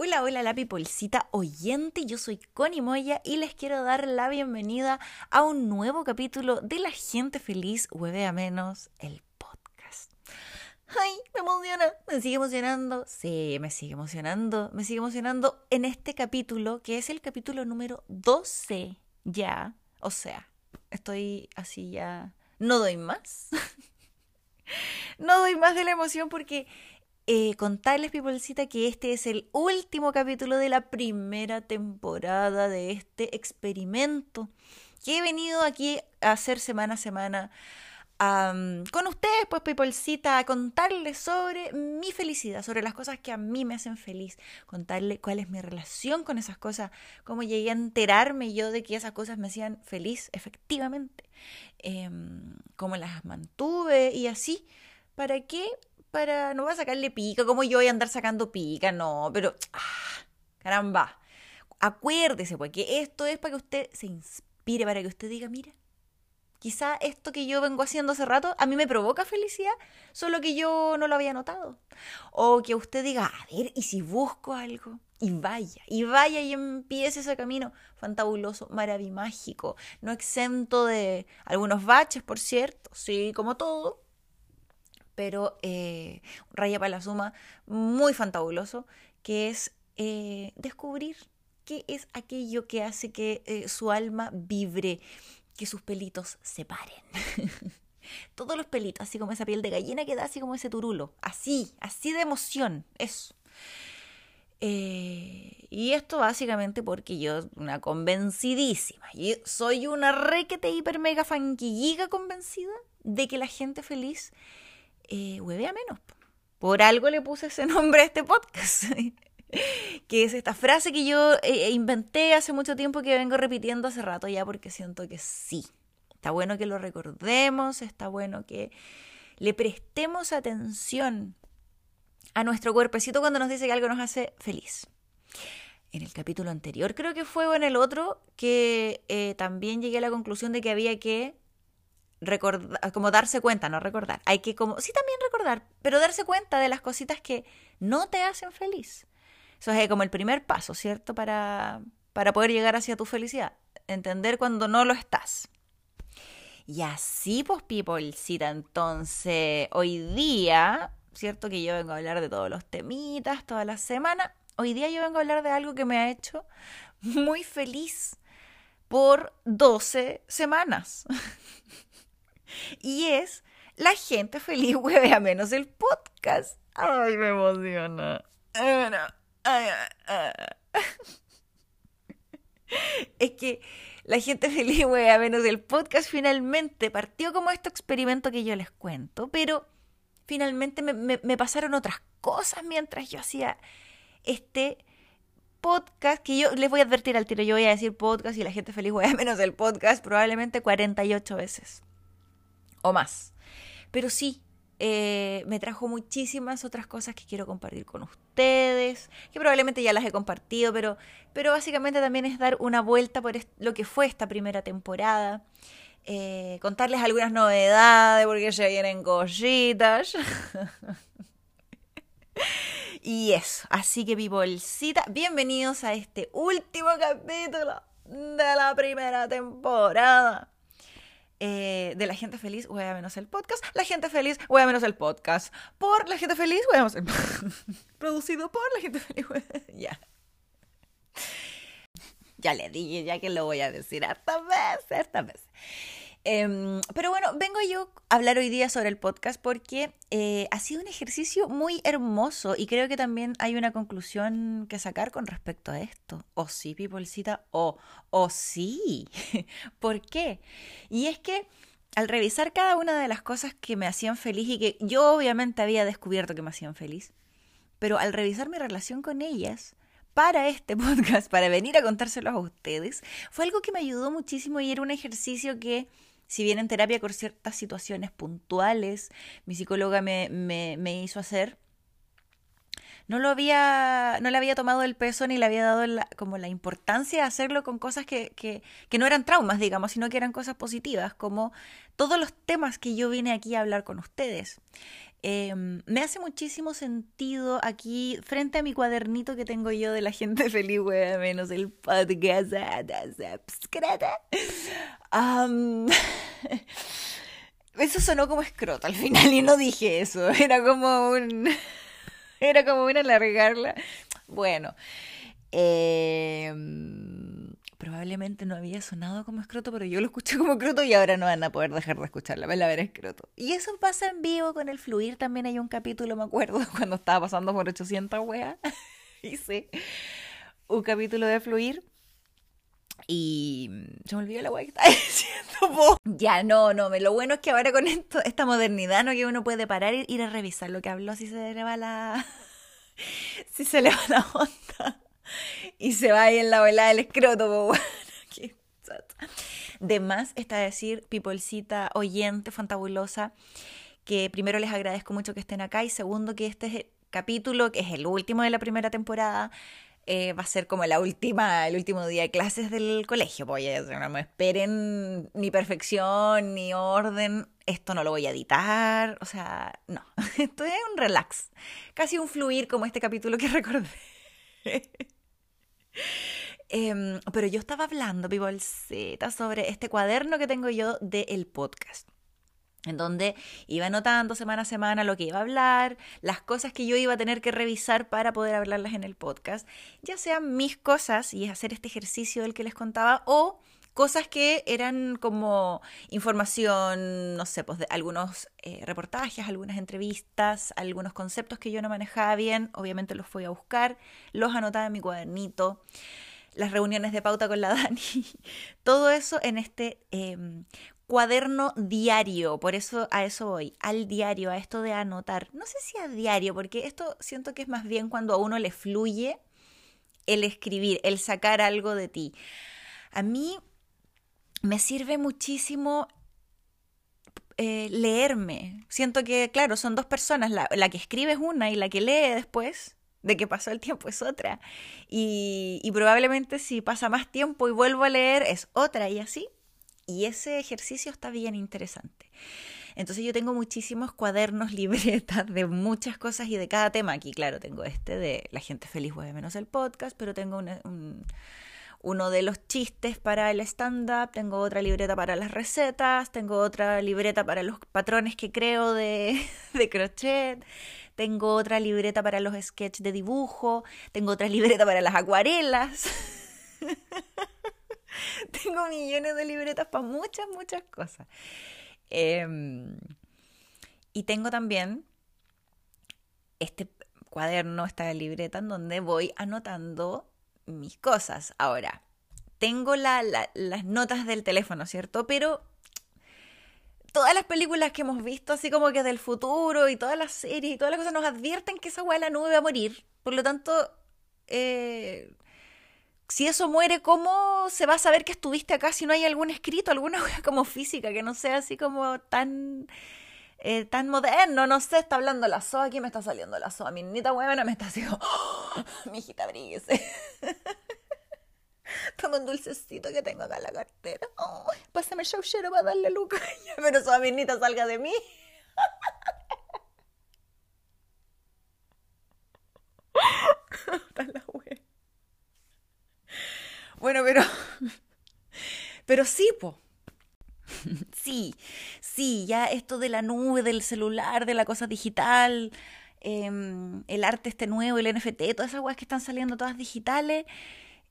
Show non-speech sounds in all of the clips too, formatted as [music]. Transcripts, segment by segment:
Hola, hola, la pipolcita oyente. Yo soy Connie Moya y les quiero dar la bienvenida a un nuevo capítulo de La Gente Feliz Huevea Menos, el podcast. ¡Ay! Me emociona, me sigue emocionando. Sí, me sigue emocionando, me sigue emocionando en este capítulo, que es el capítulo número 12 ya. O sea, estoy así ya. No doy más. [laughs] no doy más de la emoción porque eh, contarles, Pipolcita, que este es el último capítulo de la primera temporada de este experimento que he venido aquí a hacer semana a semana con ustedes, pues, Pipolcita, a contarles sobre mi felicidad, sobre las cosas que a mí me hacen feliz, contarles cuál es mi relación con esas cosas, cómo llegué a enterarme yo de que esas cosas me hacían feliz, efectivamente, em, cómo las mantuve y así. ¿Para qué? Para. No va a sacarle pica, como yo voy a andar sacando pica, no, pero. Ah, caramba. Acuérdese, pues, que esto es para que usted se inspire, para que usted diga, mira, quizá esto que yo vengo haciendo hace rato a mí me provoca felicidad, solo que yo no lo había notado. O que usted diga, a ver, ¿y si busco algo? Y vaya, y vaya y empiece ese camino fantabuloso, maravilloso, no exento de algunos baches, por cierto, sí, como todo, pero eh, raya para la suma muy fantabuloso, que es eh, descubrir qué es aquello que hace que eh, su alma vibre, que sus pelitos se paren. [laughs] Todos los pelitos, así como esa piel de gallina que da así como ese turulo, así, así de emoción, eso. y esto básicamente porque yo, una convencidísima, y soy una requete hiper mega fanquilliga convencida de que la gente feliz eh, huevea menos. Por algo le puse ese [laughs] nombre a este podcast. [laughs] que es esta frase que yo eh, eh, inventé hace mucho tiempo que vengo repitiendo hace rato ya porque siento que sí. Está bueno que lo recordemos, está bueno que le prestemos atención a nuestro cuerpecito cuando nos dice que algo nos hace feliz. En el capítulo anterior, creo que fue o en el otro, que eh, también llegué a la conclusión de que había que recordar, como darse cuenta, no recordar. Hay que como, sí también recordar, pero darse cuenta de las cositas que no te hacen feliz. Eso es como el primer paso, ¿cierto? Para, para poder llegar hacia tu felicidad. Entender cuando no lo estás. Y así, pues, people, cita entonces, hoy día, ¿cierto? Que yo vengo a hablar de todos los temitas toda la semana. Hoy día yo vengo a hablar de algo que me ha hecho muy feliz por 12 semanas. [laughs] Y es La gente [laughs] feliz huevea menos el podcast. Ay, me emociona. [laughs] Es que la gente [laughs] feliz huevea menos el podcast finalmente partió como este experimento que yo les cuento, pero finalmente me, pasaron otras cosas mientras yo hacía este podcast que yo les voy a advertir al tiro, yo voy a decir podcast y la gente feliz huevea menos el podcast probablemente 48 veces o más. Pero sí, eh, me trajo muchísimas otras cosas que quiero compartir con ustedes, que probablemente ya las he compartido, pero, pero básicamente también es dar una vuelta por lo que fue esta primera temporada. Eh, contarles algunas novedades porque ya vienen cositas. [laughs] y eso, así que mi bolsita, bienvenidos a este último capítulo de la primera temporada. Eh, de La Gente Feliz, a menos el podcast. La Gente Feliz, a menos el podcast. Por La Gente Feliz, a menos el [laughs] Producido por La Gente Feliz, [laughs] Ya. Ya le dije, ya que lo voy a decir esta vez, esta vez. Em, pero bueno, vengo yo a hablar hoy día sobre el podcast porque eh, ha sido un ejercicio muy hermoso y creo que también hay una conclusión que sacar con respecto a esto. O sí, Peoplecita, o, o sí. [laughs] ¿Por qué? Y es que al revisar cada una de las cosas que me hacían feliz y que yo obviamente había descubierto que me hacían feliz, pero al revisar mi relación con ellas, para este [laughs] podcast, para venir a contárselos a ustedes, fue algo que me ayudó muchísimo y era un ejercicio que si bien en terapia con ciertas situaciones puntuales, mi psicóloga me, me, hizo hacer, no lo había, no le había tomado el peso ni le había dado como la importancia de hacerlo con cosas que, que, que, no eran traumas, digamos, sino que eran cosas positivas, como todos los temas que yo vine aquí a hablar con ustedes. Em, me hace muchísimo sentido aquí, frente a mi cuadernito que tengo yo de la gente [laughs] feliz, wea, menos el podcast. Um, [laughs] eso sonó como escroto al final y no dije eso. [laughs] Era como un. Era como una alargarla. Bueno. Eh, probablemente no había sonado como escroto, pero yo lo escuché como escroto y ahora no van a poder dejar de escucharla, la ver escroto. Y eso pasa en vivo con el fluir, también hay un capítulo, me acuerdo, [laughs] cuando estaba pasando por 800 weas, [laughs] hice un capítulo de fluir y se me olvidó la wea que estaba [laughs] diciendo. Ya, no, no, lo bueno es que ahora con esto, esta modernidad, ¿no? Que uno puede parar y ir a revisar lo que habló si se le va la... si se le va la onda y se va ahí en la ola del escroto, [laughs] De más está decir, Pipolcita oyente, fantabulosa, que primero les agradezco mucho que estén acá y segundo que este capítulo, que es el último de la primera temporada, eh, va a ser como la última, el último día de clases del colegio. Pues no me esperen ni perfección ni orden. Esto no lo voy a editar. O sea, no. [laughs] Esto es un relax. Casi un fluir como este capítulo que [laughs] recordé. [laughs] Em, pero yo estaba hablando, Pibolceta, sobre este cuaderno que tengo yo del podcast en donde iba anotando semana a semana lo que iba a hablar, las cosas que yo iba a tener que revisar para poder hablarlas en el podcast, ya sean mis cosas y hacer este ejercicio del que les contaba, o cosas que eran como información, no sé, pues de algunos eh, reportajes, algunas entrevistas, algunos conceptos que yo no manejaba bien, obviamente los fui a buscar, los anotaba en mi cuadernito, las reuniones de pauta con la [laughs] Dani, todo eso en este em, cuaderno diario, por eso a eso voy, al diario, a esto de anotar. No sé si a diario, porque esto siento que es más bien cuando a uno le fluye el escribir, el sacar algo de ti. A mí me sirve muchísimo eh, leerme. Siento que, claro, son dos personas, la, que escribe es una y la que lee después de que pasó el tiempo es otra. Y, y probablemente si pasa más tiempo y vuelvo a leer es otra y así. Y ese ejercicio está bien interesante. Entonces yo tengo muchísimos cuadernos, [laughs] libretas de muchas cosas y de cada tema. Aquí, claro, tengo este de La gente feliz web menos el podcast, pero tengo un uno de los chistes para el stand-up, tengo otra libreta para las recetas, tengo otra libreta para los patrones que creo de, [laughs] de crochet, tengo otra libreta para los sketches de dibujo, tengo otra libreta para las acuarelas. [laughs] tengo millones de libretas para muchas, muchas cosas. Em, y tengo también este cuaderno, esta libreta en donde voy anotando mis cosas. Ahora, tengo las notas del teléfono, ¿cierto? Pero todas las películas que hemos visto, así como que del futuro y todas las series y todas las cosas nos advierten que esa hueá de la nube va a morir. Por lo tanto, eh, si eso muere, ¿cómo se va a saber que estuviste acá si no hay algún escrito, alguna [laughs] hueá como física, que no sea así como tan... Eh, tan moderno, no sé, está hablando la SOA, aquí me está saliendo la SOA, mi niñita huevona me está haciendo, [gasps] mi hijita bríguese. Un dulcecito que tengo acá en la cartera. Oh, pásame el showshero para darle luca. Pero [laughs] su aminita salga de mí. Bueno, pero. Pero sí, po. Sí, sí, ya esto de la nube, del celular, de la cosa digital, em, el arte este nuevo, el NFT, todas esas weas que están saliendo todas digitales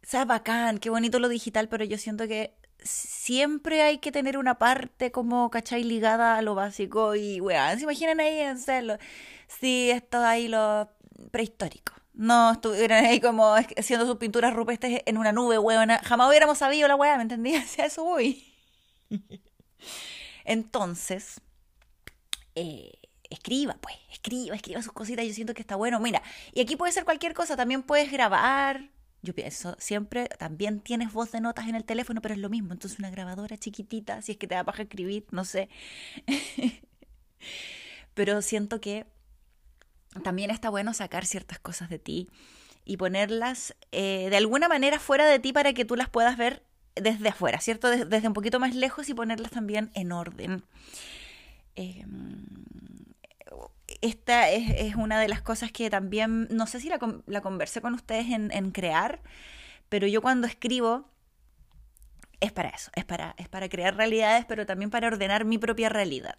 sea, bacán, qué bonito lo digital, pero yo siento que siempre hay que tener una parte como, ¿cachai? Ligada a lo básico y, weón, ¿se imaginan ahí en hacerlo? Si esto ahí lo prehistórico. No estuvieran ahí como haciendo sus pinturas rupestres en una nube, weón. Jamás hubiéramos sabido la weá, ¿me entendías? [laughs] A eso voy. [laughs] Entonces, eh, escriba, pues, escriba, escriba sus cositas. Yo siento que está bueno. Mira, y aquí puede ser cualquier cosa. También puedes grabar, yo pienso, siempre también tienes voz de notas en el teléfono, pero es lo mismo. Entonces una grabadora chiquitita, si es que te da para escribir, no sé. [laughs] pero siento que también está bueno sacar ciertas cosas de ti y ponerlas eh, de alguna manera fuera de ti para que tú las puedas ver desde afuera, ¿cierto? Desde, un poquito más lejos y ponerlas también en orden. Em, esta es, una de las cosas que también, no sé si la, la conversé con ustedes en, crear, pero yo cuando escribo es para eso, es para, es para crear realidades, pero también para ordenar mi propia realidad.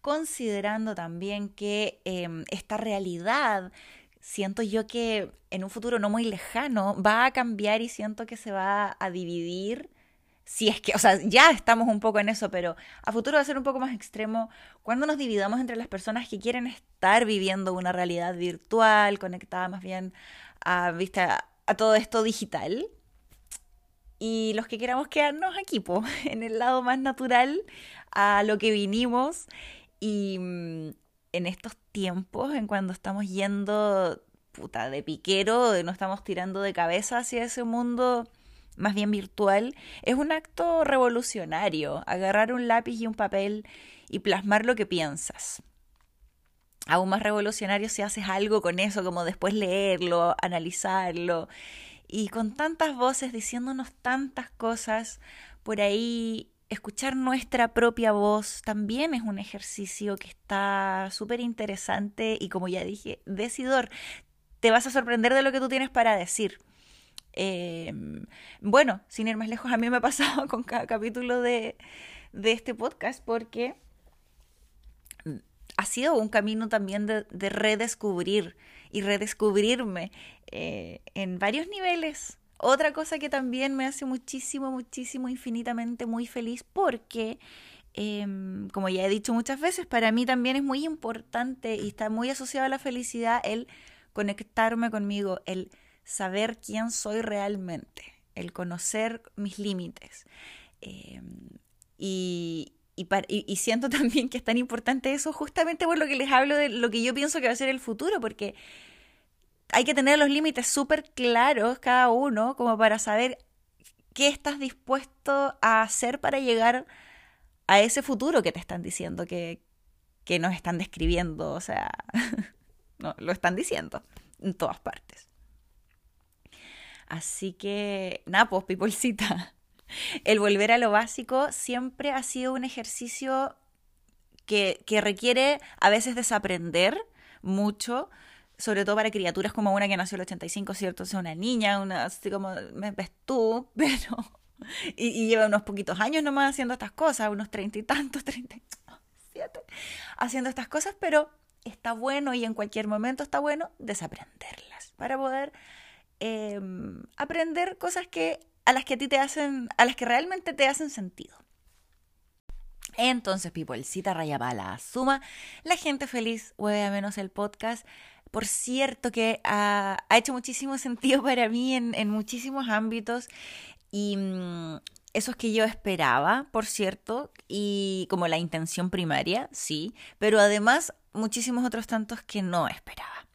Considerando también que em, esta realidad siento yo que en un futuro no muy lejano va a cambiar y siento que se va a dividir si es que, o sea, ya estamos un poco en eso, pero a futuro va a ser un poco más extremo cuando nos dividamos entre las personas que quieren estar viviendo una realidad virtual, conectada más bien a, ¿viste? a, todo esto digital, y los que queramos quedarnos aquí, [laughs] en el lado más natural, a lo que vinimos, y mm, en estos tiempos, en cuando estamos yendo puta, de piquero, no estamos tirando de cabeza hacia ese mundo más bien virtual, es un acto revolucionario, agarrar un lápiz y un papel y plasmar lo que piensas. Aún más revolucionario si haces algo con eso, como después leerlo, analizarlo, y con tantas voces diciéndonos tantas cosas, por ahí escuchar nuestra propia voz también es un ejercicio que está súper interesante y como ya dije, decidor. Te vas a sorprender de lo que tú tienes para decir. Em, bueno, sin ir más lejos, a mí me ha pasado [laughs] con cada capítulo de, este podcast porque ha sido un camino también de, redescubrir y redescubrirme eh, en varios niveles. Otra cosa que también me hace muchísimo, muchísimo, infinitamente muy feliz porque, em, como ya he dicho muchas veces, para mí también es muy importante y está muy asociado a la felicidad el conectarme conmigo, el saber quién soy realmente, el conocer mis límites. Em, y, y, siento [laughs] también que es tan importante eso justamente por lo que les hablo de lo que yo pienso que va a ser el futuro, porque hay que tener los límites súper claros cada uno como para saber qué estás dispuesto a hacer para llegar a ese futuro que te están diciendo, que, que nos están describiendo, o sea, [laughs] no, lo están diciendo en todas partes. Así que, nada, pues, peoplecita. [laughs] El volver a lo básico siempre ha sido un ejercicio que, que requiere a veces desaprender mucho, sobre todo para criaturas como una que nació en el 85, ¿cierto? O sea, una niña, una así como me ves tú, [laughs] pero... Y, lleva unos poquitos años nomás haciendo estas cosas, unos treinta y tantos, [laughs] treinta y siete, haciendo estas cosas, pero está bueno y en cualquier momento está bueno desaprenderlas para poder Em, aprender cosas que a las que a ti te hacen, a las que realmente te hacen sentido. Entonces, people, cita raya bala, suma la gente feliz, hueve a menos el podcast. Por cierto que ha, hecho muchísimo [laughs] sentido para mí en, en muchísimos ámbitos y mm, esos que yo esperaba, por cierto, y como la intención primaria, sí, pero además muchísimos otros tantos que no esperaba.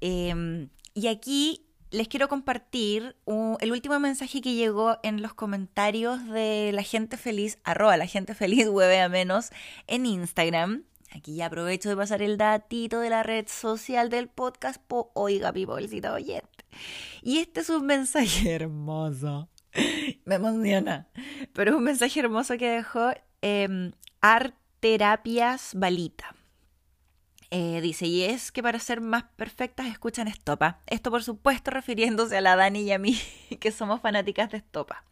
Em, y aquí les quiero compartir el último mensaje que llegó en los comentarios de la gente feliz, arroba la gente feliz, [laughs] a menos, en Instagram. Aquí ya aprovecho de pasar el datito de la red social del podcast, po, oiga, peoplecita oyente. Y este es un mensaje [laughs] hermoso. Me emociona. Pero es un mensaje hermoso que dejó eh, Art Balita. Eh, dice, y es que para ser más perfectas escuchan Estopa. Esto por supuesto [laughs] refiriéndose a la Dani y a mí, [laughs] que somos fanáticas de Estopa.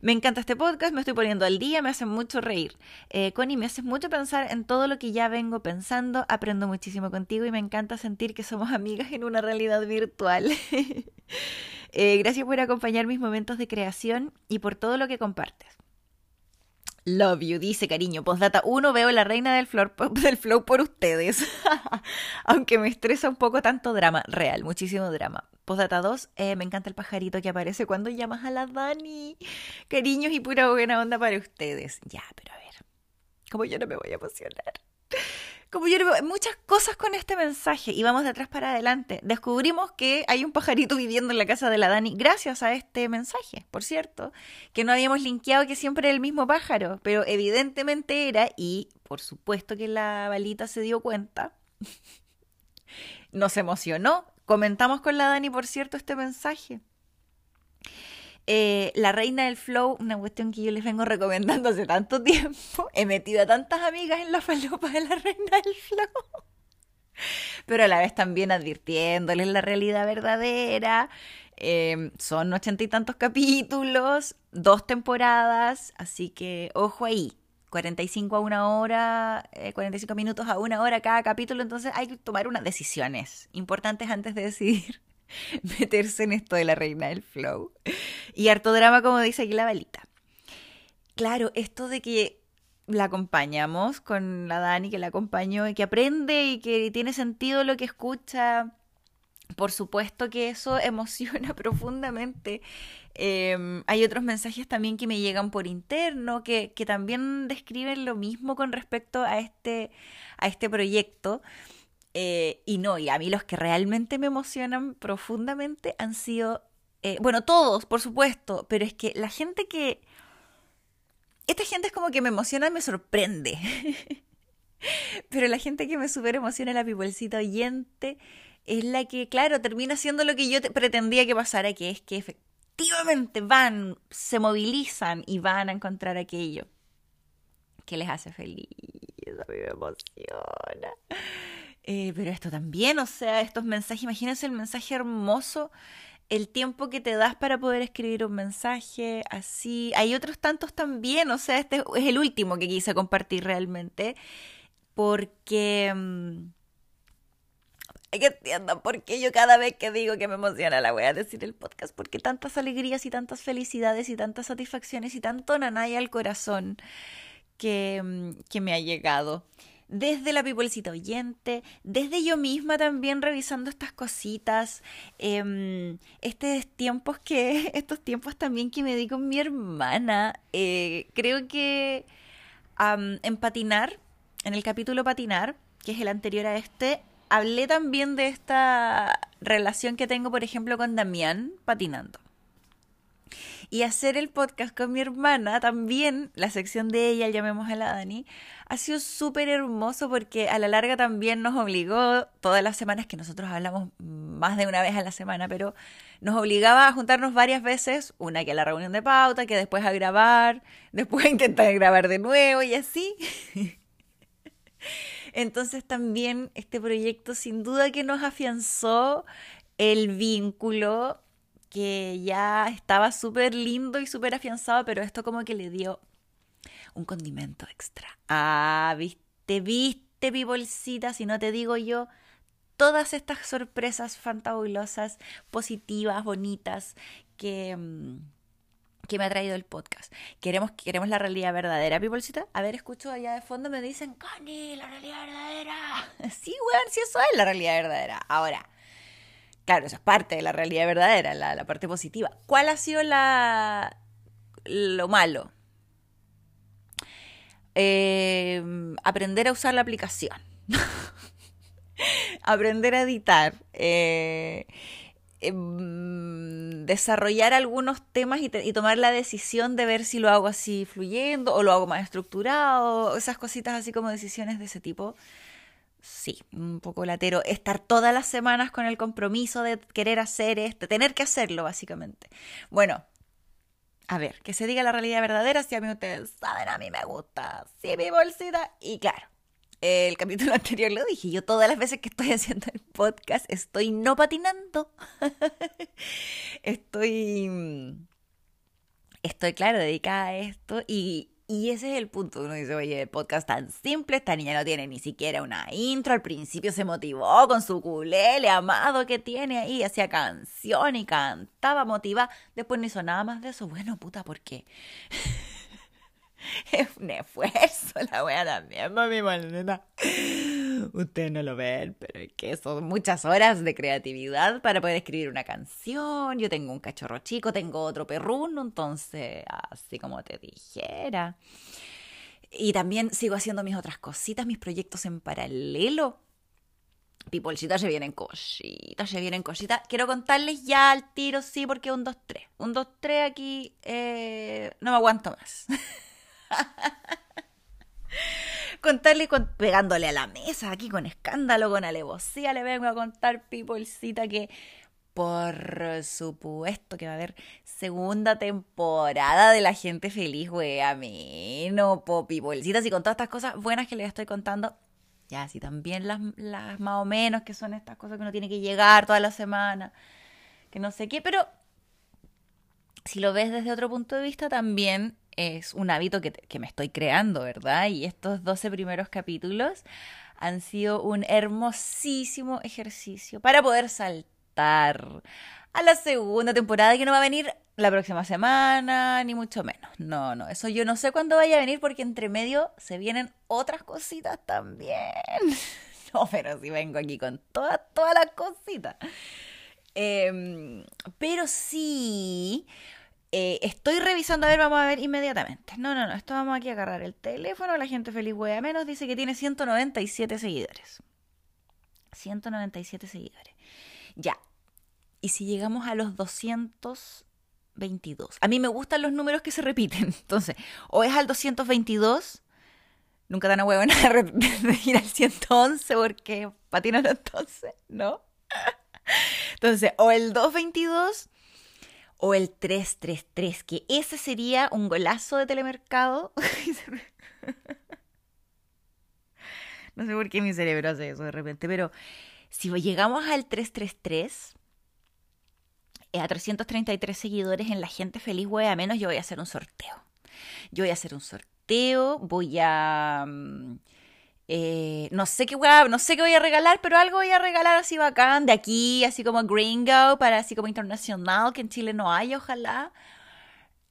Me encanta este podcast, me estoy poniendo al día, me hace mucho reír. Eh, Connie, me haces mucho pensar en todo lo que ya vengo pensando, aprendo muchísimo contigo y me encanta sentir que somos amigas en una realidad virtual. [laughs] Eh, gracias por acompañar mis momentos de creación y por todo lo que compartes. Love you, dice cariño. Postdata 1, veo la reina del, [laughs] del flow por ustedes. [laughs] Aunque me estresa un poco tanto drama. Real, muchísimo drama. Postdata 2, eh, me encanta el pajarito que aparece cuando llamas a la Dani. Cariños y pura buena onda para ustedes. Ya, pero a ver. Como yo no me voy a emocionar como yo muchas cosas con este mensaje y vamos de atrás para adelante. Descubrimos que hay un pajarito viviendo en la casa de la Dani gracias a este mensaje, por cierto, que no habíamos linkeado que siempre era el mismo pájaro, pero evidentemente era y por supuesto que la balita se dio cuenta. [laughs] Nos emocionó. Comentamos con la Dani, por cierto, este mensaje. Eh, la reina del flow, una cuestión que yo les vengo recomendando hace tanto tiempo. [laughs] He metido a tantas amigas en la falopa de la reina del flow. [laughs] Pero a la vez también advirtiéndoles la realidad verdadera. Em, son ochenta y tantos capítulos, dos temporadas, así que ojo ahí. 45 a una hora, 45 eh, minutos a una hora cada capítulo, entonces hay que tomar unas decisiones importantes antes de decidir [laughs] meterse en esto de la reina del flow. Y harto drama, como dice aquí la balita. Claro, esto de que la acompañamos con la Dani, que la acompañó y que aprende y que tiene sentido lo que escucha. Por supuesto que eso [laughs] emociona profundamente. Em, hay otros mensajes también que me llegan por interno, que, que, también describen lo mismo con respecto a este, a este proyecto. Eh, y no, y a mí los que realmente me emocionan profundamente han sido, eh, bueno, todos, por supuesto, pero es que la gente que... Esta gente es como que me emociona y me sorprende. [laughs] pero la gente que me super emociona, la pipolcita oyente, es la que, claro, termina siendo lo que yo pretendía que pasara, que es que efectivamente van, se movilizan y van a encontrar aquello que les hace feliz. A mí me emociona. Eh, pero esto también, o sea, estos mensajes, imagínense el mensaje hermoso, el tiempo que te das para poder escribir un mensaje, así. Hay otros tantos también, o sea, este es el último que quise compartir realmente, porque... Mm, que entiendan por qué yo cada vez que digo que me emociona la voy a decir el podcast, porque tantas alegrías y tantas felicidades y tantas satisfacciones y tanto nanay al corazón que, mm, que me ha llegado desde la pipolcita oyente, desde yo misma también revisando estas cositas, eh, estos tiempos que, [laughs] estos tiempos también que me di con mi hermana, eh, creo que en patinar, en el capítulo patinar, que es el anterior a este, hablé también de esta relación que tengo, por ejemplo, con Damián patinando. Y hacer el podcast con mi hermana también, la sección de ella, llamemos a la Dani, ha sido súper hermoso porque a la larga también nos obligó, todas las semanas que nosotros hablamos más de una vez a la semana, pero nos obligaba a juntarnos varias veces, una que a la reunión de pauta, que después a grabar, después a intentar grabar de nuevo y así. [laughs] Entonces también este proyecto sin duda que nos afianzó el vínculo que ya estaba súper lindo y súper afianzado, pero esto como que le dio un condimento extra. Ah, viste, viste, mi si no te digo yo, todas estas sorpresas fantabulosas, positivas, bonitas, que, mm, que me ha traído el podcast. Queremos, queremos la realidad verdadera, bolsita. A ver, escucho allá de fondo, me dicen, Cani, la realidad verdadera. [laughs] Sí, weón, sí, eso es la realidad verdadera. Ahora, Claro, eso es parte de la realidad verdadera, la, parte positiva. ¿Cuál ha sido la, lo malo? Em, aprender a usar la aplicación. [laughs] aprender a editar. Eh, em, desarrollar algunos temas y, y, tomar la decisión de ver si lo hago así fluyendo o lo hago más estructurado, esas cositas así como decisiones de ese tipo sí, un poco latero, estar todas las semanas con el compromiso de querer hacer esto, tener que hacerlo, básicamente. Bueno, a ver, que se diga la realidad verdadera, si a mí ustedes saben, a mí me gusta, sí, mi bolsita, y claro. El capítulo [laughs] anterior lo dije, yo todas las veces que estoy haciendo el podcast estoy no patinando. [laughs] estoy mm, estoy, claro, dedicada a esto y, y ese es el punto. Uno dice, oye, el podcast tan simple, esta niña no tiene ni siquiera una intro. Al principio se motivó con su culele amado que tiene ahí, hacía canción y cantaba, motiva. Después no hizo nada más de eso. Bueno, puta, ¿por qué? [laughs] es un esfuerzo la wea también, mami, maneta. Ustedes no lo ven, pero es que son muchas horas de creatividad para poder escribir una canción. Yo tengo un cachorro chico, tengo otro perruno, entonces, así como te dijera. Y también sigo haciendo mis otras cositas, mis proyectos en paralelo. Pipolcitas se vienen cositas, se vienen cositas. Quiero contarles ya al tiro, sí, porque un 2-3. Un 2-3 aquí eh, no me aguanto más. [laughs] contarle con, pegándole a la mesa aquí con escándalo, con alevosía, le vengo a contar, peoplecita, que por supuesto que va a haber segunda temporada de La Gente Feliz, güey. A mí, no, popi, y con todas estas cosas buenas que les estoy contando. Ya, sí, también las, las más o menos, que son estas cosas que uno tiene que llegar toda la semana, que no sé qué, pero si lo ves desde otro punto de vista, también es un hábito que, que me estoy creando, ¿verdad? Y estos 12 primeros capítulos han sido un hermosísimo ejercicio para poder saltar a la segunda temporada que no va a venir la próxima semana, ni mucho menos. No, no, eso yo no sé cuándo vaya a venir porque entre medio se vienen otras cositas también. [laughs] No, pero sí vengo aquí con todas, todas las cositas. Em, pero sí, eh, estoy revisando, a ver, vamos a ver inmediatamente. No, no, no, esto vamos aquí a agarrar el teléfono, la gente feliz a menos, dice que tiene 197 seguidores. 197 seguidores. Ya. Y si llegamos a los 222. A mí me gustan los números que se repiten. [laughs] Entonces, o es al 222, nunca dan a huevo [laughs] de ir al 111 porque los 12, ¿no? [laughs] Entonces, o el 222 o el 333, que ese sería un golazo de telemercado. [laughs] no sé por qué mi cerebro hace eso de repente, pero si llegamos al 333, eh, a 333 seguidores en La Gente Feliz a Menos, yo voy a hacer un sorteo. Yo voy a hacer un sorteo, voy a... Mm, eh, no sé qué voy no sé qué voy a regalar, pero algo voy a regalar así bacán de aquí, así como gringo, para así como internacional, que en Chile no hay, ojalá.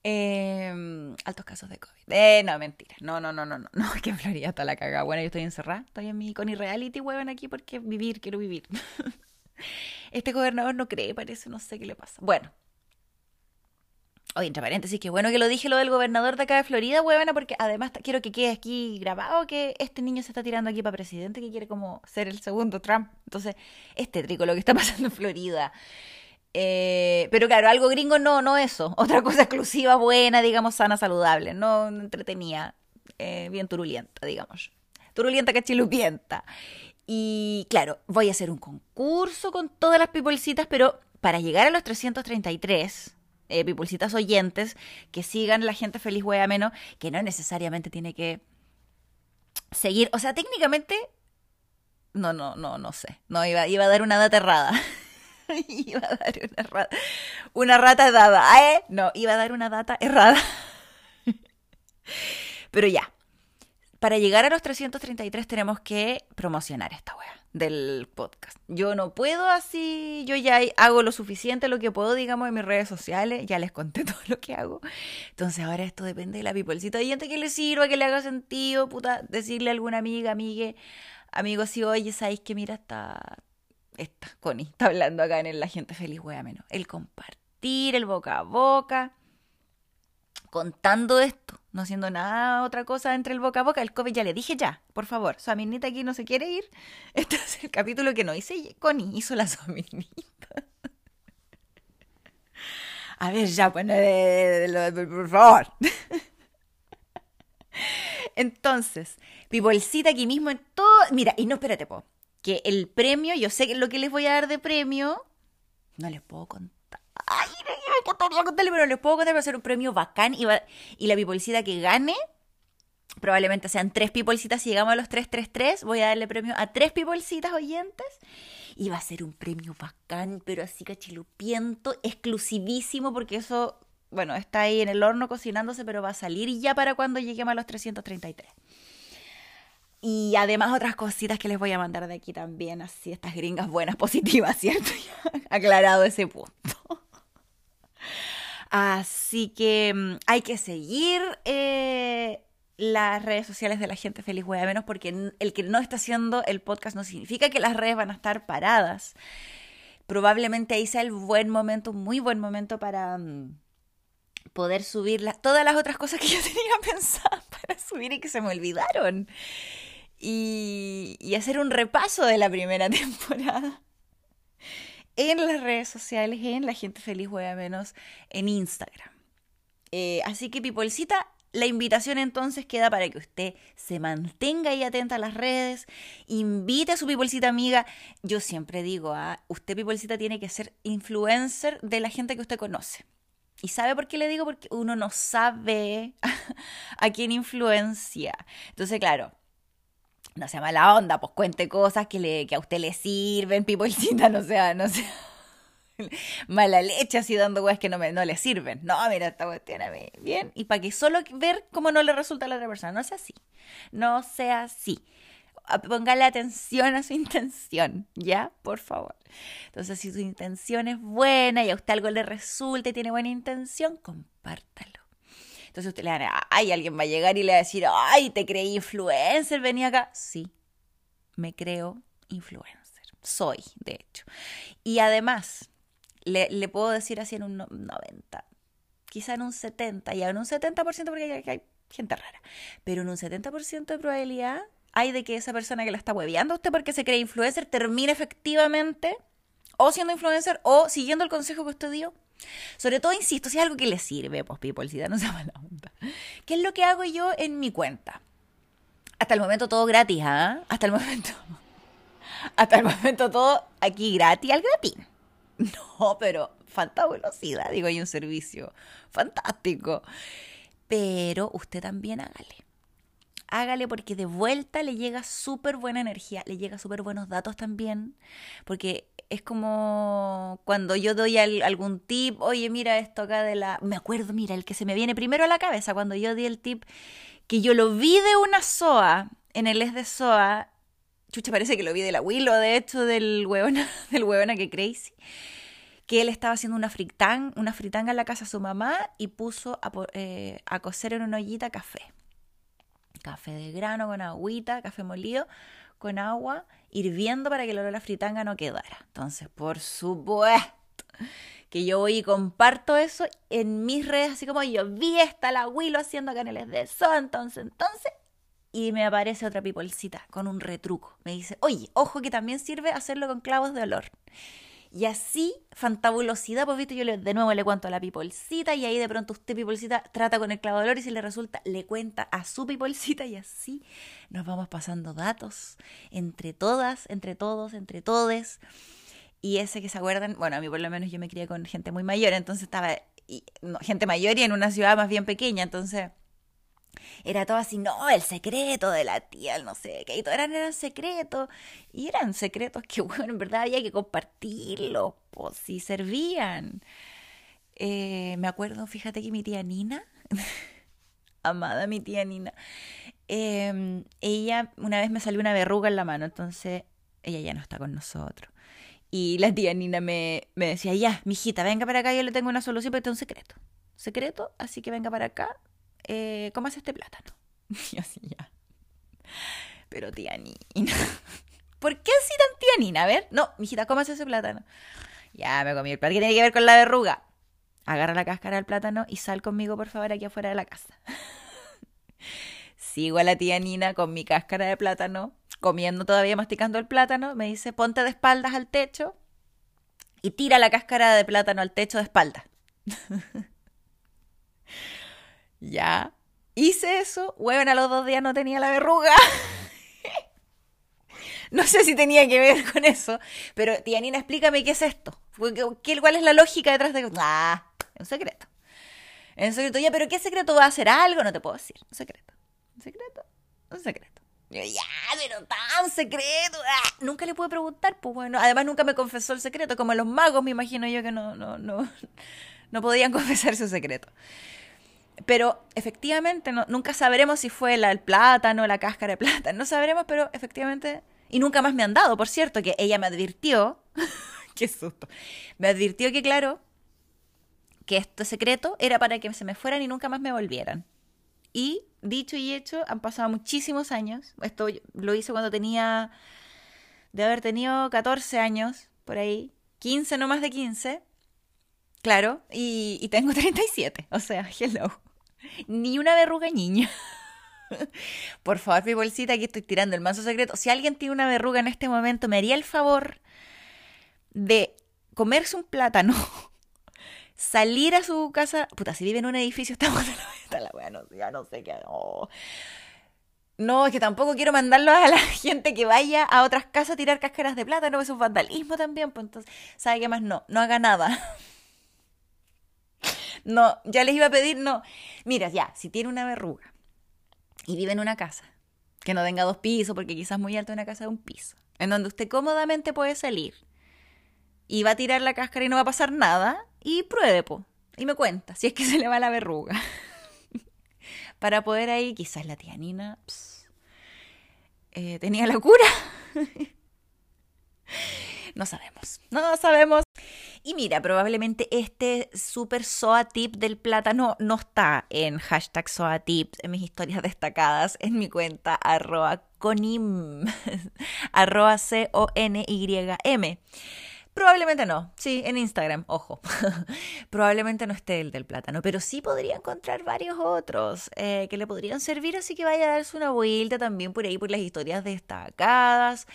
Em, altos casos de COVID. Eh, no, mentira. No, no, no, no, no. No, [laughs] que en Florida está la cagada. Bueno, yo estoy encerrada. Estoy en mi con irreality, hueven aquí porque vivir, quiero vivir. [laughs] este gobernador no cree, parece, no sé qué le pasa. Bueno, Oye, entre paréntesis, qué bueno que lo dije lo del gobernador de acá de Florida, huevona, porque además quiero que quede aquí grabado que este niño se está tirando aquí para presidente, que quiere como ser el segundo Trump. Entonces, es tétrico lo que está pasando en Florida. Eh, pero claro, algo gringo no, no eso. Otra cosa exclusiva, buena, digamos, sana, saludable, no entretenida, eh, bien turulienta, digamos. Turulienta cachilupienta. Y claro, voy a hacer un concurso con todas las pipolcitas, pero para llegar a los 333 eh, pipulcitas oyentes que sigan la gente feliz hueá menos, que no necesariamente tiene que seguir, o sea, técnicamente, no, no, no, no sé, no, iba, iba a dar una data errada. [laughs] iba a dar una rata, una rata dada, ¿eh? No, iba a dar una data errada. [laughs] Pero ya, para llegar a los 333 tenemos que promocionar esta wea del podcast. Yo no puedo así, yo ya hago lo suficiente, lo que puedo, digamos, en mis redes sociales, ya les conté [laughs] todo lo que hago. Entonces ahora esto depende de la pipolcita. Hay gente que le sirva, que le haga sentido, puta, decirle a alguna amiga, amigue, amigo, si oye, sabéis que mira, está, esta, Connie, está hablando acá en La Gente Feliz, wea menos. El compartir, el boca a boca contando esto, no haciendo nada otra cosa entre el boca a boca. El COVID ya le dije ya, por favor, Suaminita aquí no se quiere ir. [laughs] Este es el capítulo que no hice Connie, hizo la Suaminita. A ver, ya, pues, por favor. [laughs] Entonces, mi bolsita aquí mismo en todo. Mira, y no, espérate, po. Que el premio, yo sé que lo que les voy a dar de premio, no les puedo contar Ay, me encantaría contarle, pero les puedo contar, va a ser un premio bacán y, y la pipolcita que gane, probablemente sean tres pipolcitas. Si llegamos a los 333, voy a darle premio a tres pipolcitas oyentes. Y va a ser un premio bacán, pero así cachilupiento, exclusivísimo, porque eso, bueno, está ahí en el horno cocinándose, pero va a salir ya para cuando lleguemos a los 333. Y además otras cositas que les voy a mandar de aquí también, así estas gringas buenas, positivas, [laughs] ¿cierto? [laughs] aclarado ese punto. Así que mm, hay que seguir eh, las redes sociales de la gente feliz hueá menos porque el que no está haciendo el podcast no significa que las redes van a estar paradas. Probablemente ahí sea el buen momento, muy buen momento para mm, poder subir todas las otras cosas que yo [laughs] tenía pensadas para subir y que se me olvidaron. Y hacer un repaso de la primera [laughs] temporada en las redes sociales, en La Gente Feliz Juega Menos, en Instagram. Eh, así que, Pipolcita, la invitación entonces queda para que usted se mantenga ahí atenta a las redes, invite a su pipolcita amiga. Yo siempre digo, ¿ah? usted pipolcita tiene que ser influencer de la gente que usted conoce. ¿Y sabe por qué le digo? Porque uno no sabe [laughs] a quién influencia. Entonces, claro, no sea mala onda, pues cuente cosas que, le, que a usted le sirven, pipolcita, [laughs] no sea, no sea [laughs] mala leche así dando weas que no, me, no le sirven. No, mira, esta cuestión a mí, bien. Y para que solo ver cómo no le resulta a la otra persona. No sea así. No sea así. Póngale atención a su [laughs] intención, ¿ya? Por favor. Entonces, si su intención es buena y a usted algo le resulta y tiene buena intención, compártalo. Entonces usted le va a ay, alguien va a llegar y le va a decir, ay, te creí influencer, venía acá. Sí, me creo influencer. Soy, de hecho. Y además, le, puedo decir así en un 90, quizá en un 70, ya en un 70% porque hay, hay, gente rara, pero en un 70% de probabilidad hay de que esa persona que la está hueveando a usted porque se cree influencer termine efectivamente o siendo influencer o siguiendo el consejo que usted dio. Sobre todo, insisto, si es algo que le sirve, pues people, si no se [laughs] mala onda. ¿Qué es lo que hago yo en mi cuenta? Hasta el momento todo gratis, ¿ah? Hasta el momento. [laughs] Hasta el momento todo aquí gratis al gratis. [laughs] No, pero falta velocidad, digo, hay un servicio fantástico. Pero usted también hágale. Hágale porque de vuelta le llega súper buena energía, le llega súper buenos datos también, porque es como cuando yo doy algún tip, oye, mira esto acá de la... Me acuerdo, mira, el que se me viene primero a la cabeza, cuando yo di el tip, que yo lo vi de una SOA, en el es de SOA, chucha, parece que lo vi de la Willow, de hecho, del huevona, [laughs] del huevona que crazy, que él estaba haciendo una, fritang, una fritanga en la casa de su mamá y puso a, eh, a cocer en una ollita café. Café de grano con agüita, café molido con agua, hirviendo para que el olor a la fritanga no quedara. Entonces, por supuesto que yo voy y comparto eso en mis redes, así como yo vi esta la Willow haciendo canales de eso, entonces, entonces, y me aparece otra pipolcita con un retruco. Me dice, oye, ojo que también sirve hacerlo con clavos de olor. Y así, fantabulosidad, pues viste, yo le, de nuevo le cuento a la pipolcita y ahí de pronto usted, pipolcita, trata con el clavo y si le resulta, le cuenta a su pipolcita y así nos vamos pasando datos entre todas, entre todos, entre todes. Y ese que se acuerdan, bueno, a mí por lo menos yo me crié con gente muy mayor, entonces estaba gente mayor y en una ciudad más bien pequeña, entonces era todo así, no, el secreto de la tía, el no sé qué, y todo eran, eran secretos, y eran secretos que, [laughs] bueno, en verdad había que compartirlos, pues si servían. Eh, me acuerdo, fíjate que mi tía Nina, [laughs] amada mi tía Nina, em, ella una vez me salió una verruga en la mano, entonces ella ya no está con nosotros. Y la tía Nina me, me decía, ya, mijita, venga para acá, yo le tengo una solución, pero es un secreto. Secreto, así que venga para acá, eh, ¿comas este plátano? [laughs] Y así ya. Pero tía Nina. [laughs] ¿Por qué así tan tía Nina? A ver, no, mijita, comas ese plátano. Ya me comí el plátano. ¿Qué tiene que ver con la verruga? Agarra la cáscara del plátano y sal conmigo, por favor, aquí afuera de la casa. [laughs] Sigo a la tía Nina con mi cáscara de plátano, comiendo todavía, masticando el plátano. Me dice, ponte de espaldas al techo y tira la cáscara de plátano al techo de espaldas. Ya. Hice eso, hueven a los dos días no tenía la verruga. [laughs] no sé si tenía que ver con eso, pero tía Nina, explícame qué es esto. ¿Cuál es la lógica detrás de.? Ah, un secreto. Es un secreto, ya, pero ¿qué secreto va a hacer algo? No te puedo decir. Un secreto. Un secreto. Un secreto. Yo, ya, pero tan secreto. Ah, nunca le pude preguntar, pues bueno. Además, nunca me confesó el secreto. Como los magos, me imagino yo que no, no, no, [laughs] no podían [laughs] confesar su secreto. Pero efectivamente nunca sabremos si fue la, el plátano, la cáscara de plátano, no sabremos, pero efectivamente, y nunca más me han dado, por cierto, que ella me advirtió, [laughs] qué susto, me advirtió que claro, que este secreto era para que se me fueran y nunca más me volvieran. Y dicho y hecho, han pasado muchísimos años, esto lo hice cuando tenía, de haber tenido 14 años, por ahí, 15, no más de 15, Claro, y, y, tengo [laughs] 37, o sea, hello. Ni una verruga niña. [laughs] Por favor, mi bolsita, aquí estoy tirando el manso secreto. Si alguien tiene una verruga en este momento, me haría el favor de comerse un plátano, [laughs] salir a su casa. Puta, si vive en un edificio, estamos, la wea, no, ya no sé qué. No. no, es que tampoco quiero mandarlo a la gente que vaya a otras casas a tirar cáscaras de plátano, eso es vandalismo también, pues entonces, ¿sabe qué más? No, no haga nada. No, ya les iba a pedir, no. Mira, ya, si tiene una verruga y vive en una casa que no tenga dos pisos, porque quizás muy alto una casa de un piso, en donde usted cómodamente puede salir y va a tirar la cáscara y no va a pasar nada, y pruebe, po, y me cuenta si es que [laughs] se le va la verruga. [laughs] Para poder ahí, quizás la tía Nina eh, tenía la cura. [laughs] no sabemos, no sabemos. Y mira, probablemente este super SOA tip del plátano no está en hashtag SOA tips en mis historias [laughs] destacadas en mi cuenta arroba conim, [laughs] arroba C-O-N-Y-M. Probablemente no, sí, en Instagram, ojo. [laughs] Probablemente no esté el del plátano, pero sí podría encontrar varios otros eh, que le podrían servir, así que vaya a darse una vuelta también por ahí por las historias destacadas.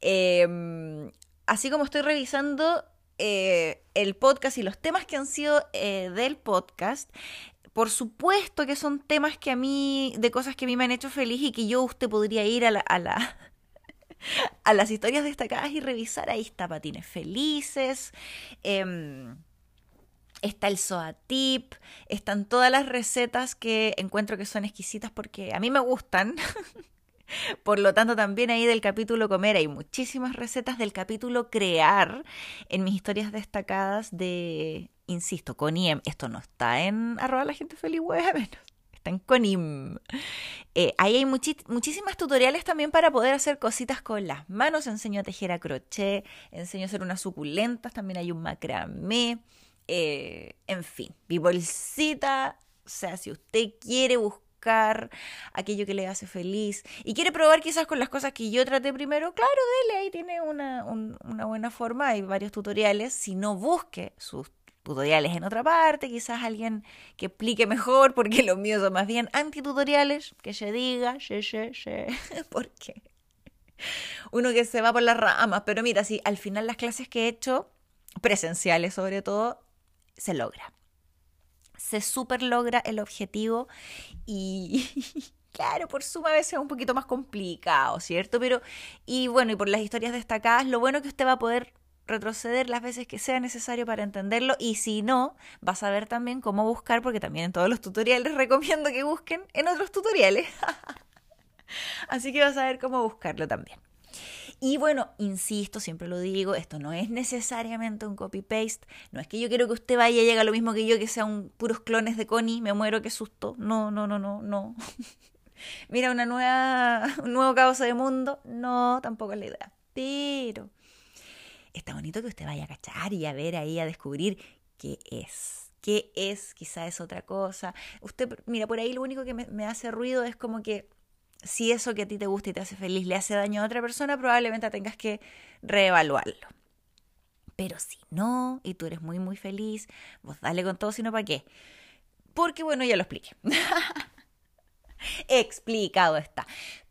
Em, así como estoy revisando eh, el podcast y los temas que han sido eh, del podcast, por supuesto que son temas que a mí, de cosas que a mí me han hecho feliz y que yo usted podría ir a la, a la [laughs] a las historias destacadas y revisar. Ahí está Patines Felices. Em, está el Soa Tip. Están todas las recetas que encuentro que son exquisitas porque a mí me gustan. [laughs] Por lo tanto, también ahí del capítulo comer hay muchísimas recetas del capítulo crear en mis historias destacadas de, insisto, con IEM. Esto no está en arroba la gente feliz web. [laughs] Está en Conim. Eh, ahí hay muchísimas tutoriales también para poder hacer cositas con las manos. Enseño a tejer a crochet, enseño a hacer unas suculentas, también hay un macramé. Eh, en fin, mi bolsita. O sea, si usted quiere buscar aquello que le hace feliz. Y quiere probar quizás con las cosas que yo traté primero, claro, dele, ahí tiene una, una buena forma, hay varios tutoriales, si no busque sus tutoriales en otra parte, quizás alguien que explique mejor, porque los míos son más bien antitutoriales, que se diga, she, she, she, porque uno que se va por las ramas, pero mira, si al final las clases que he hecho, presenciales sobre todo, se logra se super logra el objetivo y [laughs] claro, por suma a veces es un poquito más complicado, ¿cierto? Pero, y bueno, y por las historias destacadas, lo bueno que usted va a poder retroceder las veces que sea necesario para entenderlo y si no, va a saber también cómo buscar, porque también en todos los tutoriales [laughs] recomiendo que busquen en otros tutoriales. [laughs] Así que va a saber cómo buscarlo también. Y bueno, insisto, siempre lo digo, esto no es necesariamente un copy-paste. No es que yo quiero que usted vaya y haga lo mismo que yo, que sean puros clones de Connie, me muero, qué susto. No, no, no, no, no. [laughs] Mira, una nueva, un nuevo causa de mundo. No, tampoco es la idea. Pero está bonito que usted vaya a cachar y a ver ahí, a descubrir qué es. ¿Qué es? Quizá es otra cosa. Usted, mira, por ahí lo único que me hace ruido es como que si eso que a ti te gusta y te hace feliz le hace daño a otra persona, probablemente tengas que reevaluarlo. Pero si no, y tú eres muy, muy feliz, vos dale con todo, sino para qué. Porque bueno, ya lo expliqué. [laughs] Explicado está.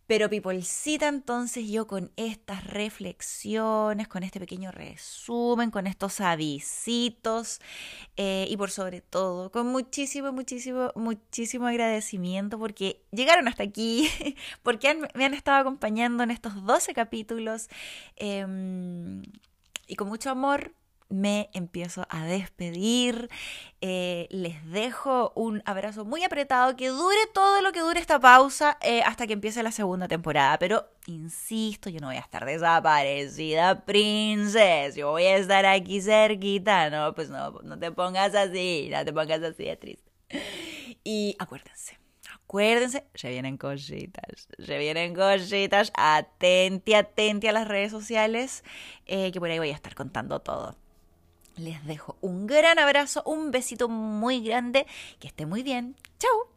Pero Peoplecita, entonces yo con estas reflexiones, con este pequeño resumen, con estos avisitos eh, y por sobre todo con muchísimo, muchísimo, muchísimo agradecimiento porque llegaron hasta aquí, [laughs] porque me han estado acompañando en estos 12 capítulos em, y con mucho amor me empiezo a despedir. Eh, les dejo un abrazo muy apretado que dure todo lo que dure esta pausa eh, hasta que empiece la segunda temporada. Pero insisto, yo no voy a estar desaparecida, princesa. Yo voy a estar aquí cerquita. No, pues no, no te pongas así, no te pongas así de triste. Y acuérdense. Acuérdense, se vienen cositas, se vienen cositas, atenti, atenti a las redes sociales, eh, que por ahí voy a estar contando todo. Les dejo un gran abrazo, un besito muy grande, que esté muy bien. ¡Chao!